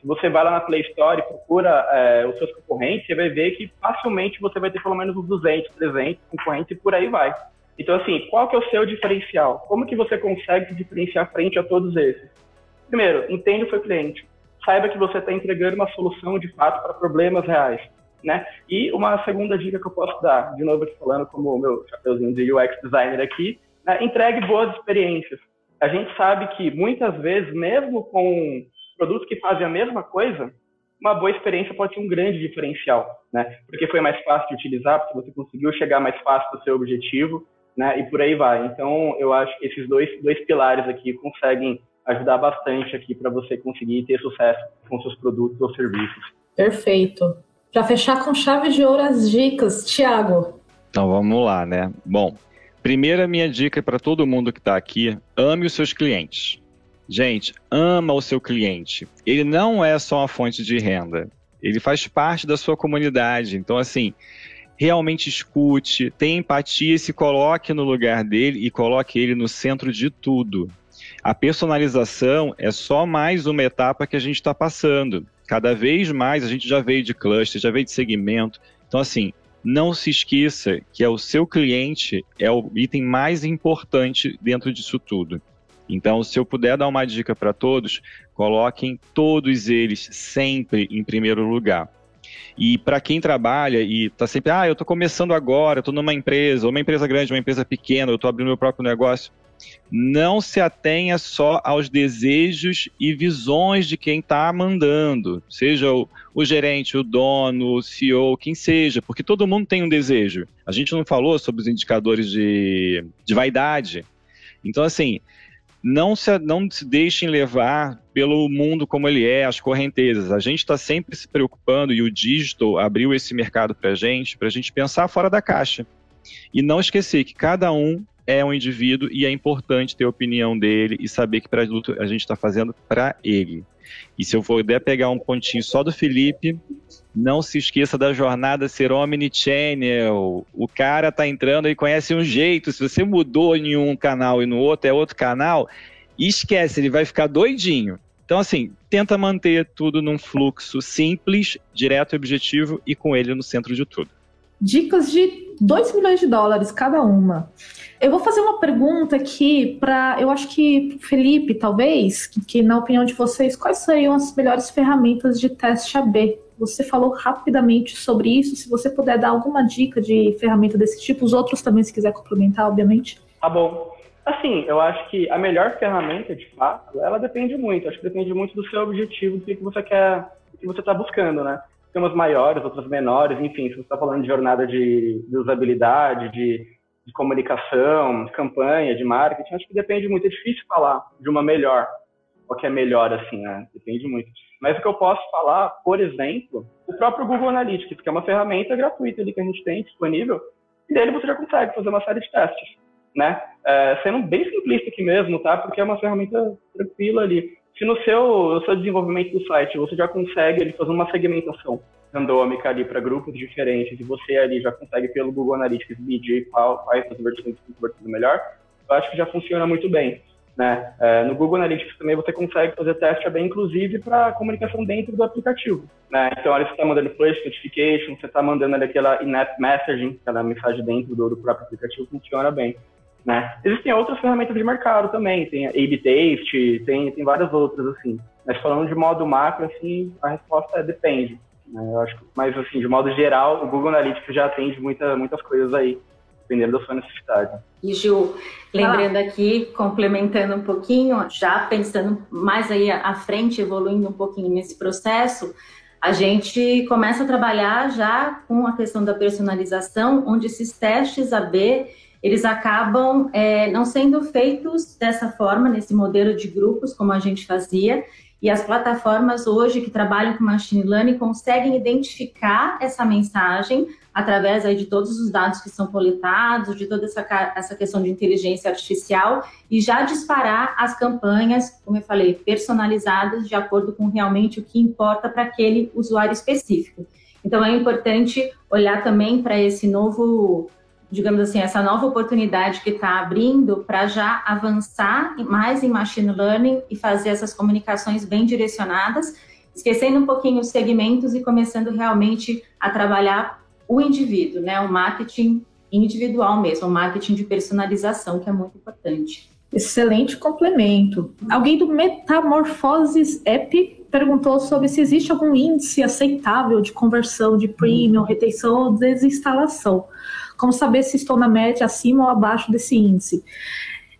se você vai lá na Play Store e procura é, os seus concorrentes, você vai ver que facilmente você vai ter pelo menos uns 200, 300 concorrentes e por aí vai. Então, assim, qual que é o seu diferencial? Como que você consegue se diferenciar frente a todos esses? Primeiro, entenda o seu cliente saiba que você está entregando uma solução de fato para problemas reais. Né? E uma segunda dica que eu posso dar, de novo aqui falando como o meu chapeuzinho de UX designer aqui, né? entregue boas experiências. A gente sabe que muitas vezes, mesmo com produtos que fazem a mesma coisa, uma boa experiência pode ser um grande diferencial, né? Porque foi mais fácil de utilizar, porque você conseguiu chegar mais fácil do seu objetivo, né? E por aí vai. Então, eu acho que esses dois, dois pilares aqui conseguem ajudar bastante aqui para você conseguir ter sucesso com seus produtos ou serviços. Perfeito. Para fechar com chave de ouro as dicas, Tiago. Então vamos lá, né? Bom, primeira minha dica para todo mundo que está aqui: ame os seus clientes. Gente, ama o seu cliente. Ele não é só uma fonte de renda. Ele faz parte da sua comunidade. Então, assim, realmente escute, tenha empatia e se coloque no lugar dele e coloque ele no centro de tudo. A personalização é só mais uma etapa que a gente está passando. Cada vez mais a gente já veio de cluster, já veio de segmento. Então, assim, não se esqueça que é o seu cliente é o item mais importante dentro disso tudo. Então, se eu puder dar uma dica para todos, coloquem todos eles sempre em primeiro lugar. E para quem trabalha e está sempre, ah, eu estou começando agora, estou numa empresa, uma empresa grande, uma empresa pequena, eu estou abrindo meu próprio negócio, não se atenha só aos desejos e visões de quem está mandando, seja o, o, gerente, o dono, o CEO, quem seja, porque todo mundo tem um desejo. A gente não falou sobre os indicadores de, de vaidade. Então, assim, não se, não se deixem levar pelo mundo como ele é, as correntezas. A gente está sempre se preocupando, e o digital abriu esse mercado para a gente, para a gente pensar fora da caixa. E não esquecer que cada um é um indivíduo e é importante ter a opinião dele e saber que para luta a gente está fazendo para ele. E se eu puder pegar um pontinho só do Felipe, não se esqueça da jornada ser omnichannel. O cara tá entrando e conhece um jeito. Se você mudou em um canal e no outro é outro canal, esquece, ele vai ficar doidinho. Então, assim, tenta manter tudo num fluxo simples, direto e objetivo e com ele no centro de tudo. Dicas de 2 milhões de dólares cada uma. Eu vou fazer uma pergunta aqui para, eu acho que Felipe, talvez, que, que, na opinião de vocês, quais seriam as melhores ferramentas de teste AB? Você falou rapidamente sobre isso. Se você puder dar alguma dica de ferramenta desse tipo, os outros também, se quiser complementar, obviamente. Tá bom. Assim, eu acho que a melhor ferramenta, de fato, ela depende muito. Acho que depende muito do seu objetivo, do que você quer, do que você está buscando, né? Tem umas maiores, outras menores, enfim, se você está falando de jornada de, de usabilidade, de de comunicação, de campanha, de marketing, acho que depende muito. É difícil falar de uma melhor, o que é melhor, assim, né? Depende muito. Mas o que eu posso falar, por exemplo, o próprio Google Analytics, que é uma ferramenta gratuita ali que a gente tem disponível, e dele você já consegue fazer uma série de testes, né? É, sendo bem simplista aqui mesmo, tá? Porque é uma ferramenta tranquila ali. Se no seu, no seu desenvolvimento do site você já consegue fazer uma segmentação randômica ali para grupos diferentes e você ali já consegue pelo Google Analytics medir qual, quais as versões estão melhor, eu acho que já funciona muito bem. Né? É, no Google Analytics também você consegue fazer teste bem, inclusive para comunicação dentro do aplicativo. Né? Então, ali você está mandando push notification, você está mandando ali aquela in-app messaging, aquela mensagem dentro do, do, próprio aplicativo, funciona bem. Né? Existem outras ferramentas de mercado também, tem a A-B Taste, tem, tem várias outras, assim. Mas falando de modo macro, assim, a resposta é depende. Né? Eu acho que, mas assim, de modo geral, o Google Analytics já atende muita, muitas coisas aí, dependendo da sua necessidade. E Ju, lembrando ah. aqui, complementando um pouquinho, já pensando mais aí à frente, evoluindo um pouquinho nesse processo, a gente começa a trabalhar já com a questão da personalização, onde esses testes AB eles acabam é, não sendo feitos dessa forma, nesse modelo de grupos, como a gente fazia, e as plataformas hoje que trabalham com machine learning conseguem identificar essa mensagem através aí de todos os dados que são coletados, de toda essa, essa questão de inteligência artificial e já disparar as campanhas, como eu falei, personalizadas de acordo com realmente o que importa para aquele usuário específico. Então é importante olhar também para esse novo digamos assim, essa nova oportunidade que está abrindo para já avançar mais em machine learning e fazer essas comunicações bem direcionadas, esquecendo um pouquinho os segmentos e começando realmente a trabalhar o indivíduo, né? O marketing individual mesmo, o marketing de personalização, que é muito importante. Excelente complemento. Alguém do Metamorfoses App perguntou sobre se existe algum índice aceitável de conversão de premium, retenção ou desinstalação. Como saber se estou na média acima ou abaixo desse índice?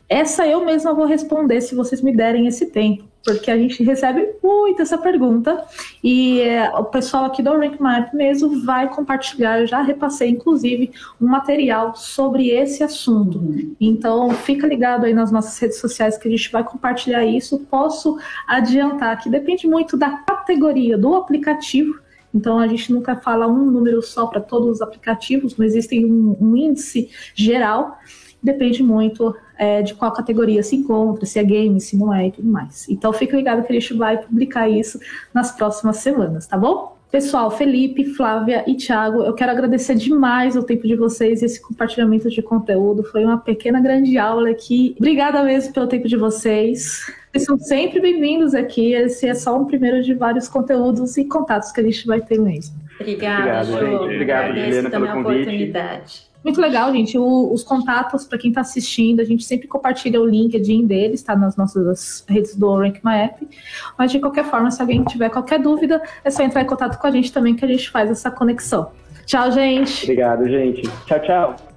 Essa eu mesma vou responder se vocês me derem esse tempo, porque a gente recebe muito essa pergunta e é, o pessoal aqui do Rank Map mesmo vai compartilhar, eu já repassei inclusive um material sobre esse assunto. Então fica ligado aí nas nossas redes sociais que a gente vai compartilhar isso. Posso adiantar que depende muito da categoria do aplicativo então, a gente nunca fala um número só para todos os aplicativos, não existe um, um índice geral, depende muito é, de qual categoria se encontra, se é game, se não é e tudo mais. Então, fique ligado que a gente vai publicar isso nas próximas semanas, tá bom? Pessoal, Felipe, Flávia e Thiago, eu quero agradecer demais o tempo de vocês e esse compartilhamento de conteúdo. Foi uma pequena, grande aula aqui. Obrigada mesmo pelo tempo de vocês. Vocês são sempre bem-vindos aqui. Esse é só um primeiro de vários conteúdos e contatos que a gente vai ter mesmo. Obrigada, Obrigado, Ju. Obrigado, Juliana, pelo convite. oportunidade. Muito legal, gente. O, os contatos, para quem está assistindo, a gente sempre compartilha o LinkedIn deles, está nas nossas redes do Rank My App. Mas, de qualquer forma, se alguém tiver qualquer dúvida, é só entrar em contato com a gente também, que a gente faz essa conexão. Tchau, gente. Obrigado, gente. Tchau, tchau.